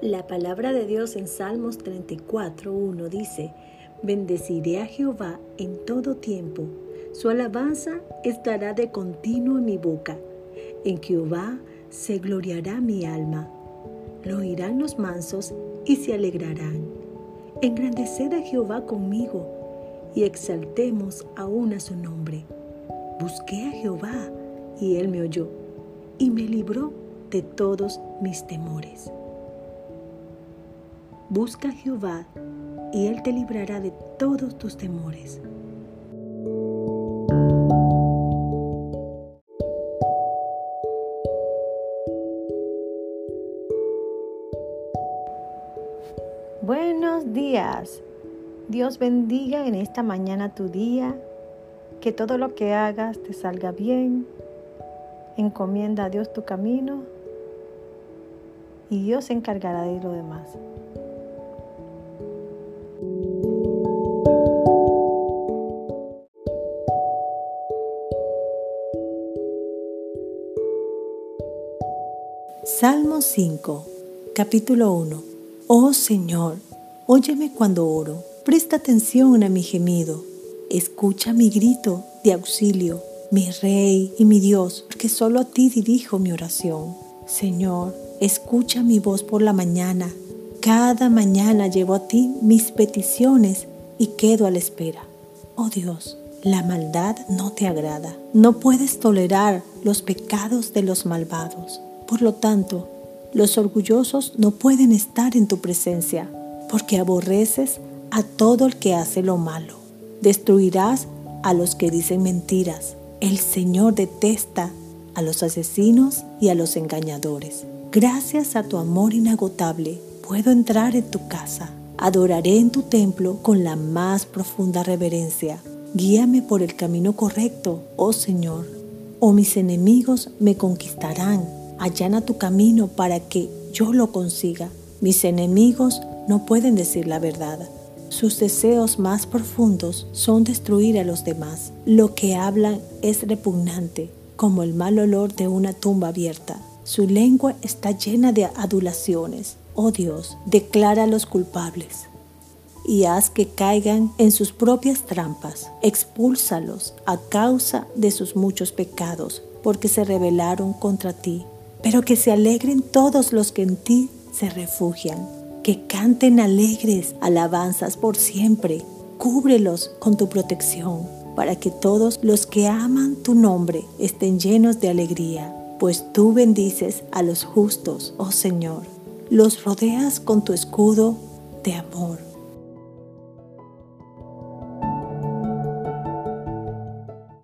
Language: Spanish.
La palabra de Dios en Salmos 34.1 dice, Bendeciré a Jehová en todo tiempo, su alabanza estará de continuo en mi boca. En Jehová se gloriará mi alma. Lo oirán los mansos y se alegrarán. Engrandeced a Jehová conmigo y exaltemos aún a su nombre. Busqué a Jehová y él me oyó y me libró de todos mis temores. Busca a Jehová y Él te librará de todos tus temores. Buenos días. Dios bendiga en esta mañana tu día, que todo lo que hagas te salga bien. Encomienda a Dios tu camino y Dios se encargará de lo demás. Salmo 5, capítulo 1. Oh Señor, óyeme cuando oro, presta atención a mi gemido, escucha mi grito de auxilio, mi Rey y mi Dios, porque solo a ti dirijo mi oración. Señor, escucha mi voz por la mañana. Cada mañana llevo a ti mis peticiones y quedo a la espera. Oh Dios, la maldad no te agrada. No puedes tolerar los pecados de los malvados. Por lo tanto, los orgullosos no pueden estar en tu presencia, porque aborreces a todo el que hace lo malo. Destruirás a los que dicen mentiras. El Señor detesta a los asesinos y a los engañadores. Gracias a tu amor inagotable, puedo entrar en tu casa. Adoraré en tu templo con la más profunda reverencia. Guíame por el camino correcto, oh Señor, o mis enemigos me conquistarán allana tu camino para que yo lo consiga. Mis enemigos no pueden decir la verdad. Sus deseos más profundos son destruir a los demás. Lo que hablan es repugnante, como el mal olor de una tumba abierta. Su lengua está llena de adulaciones. Oh Dios, declara a los culpables y haz que caigan en sus propias trampas. Expúlsalos a causa de sus muchos pecados, porque se rebelaron contra ti pero que se alegren todos los que en ti se refugian, que canten alegres alabanzas por siempre. Cúbrelos con tu protección, para que todos los que aman tu nombre estén llenos de alegría, pues tú bendices a los justos, oh Señor. Los rodeas con tu escudo de amor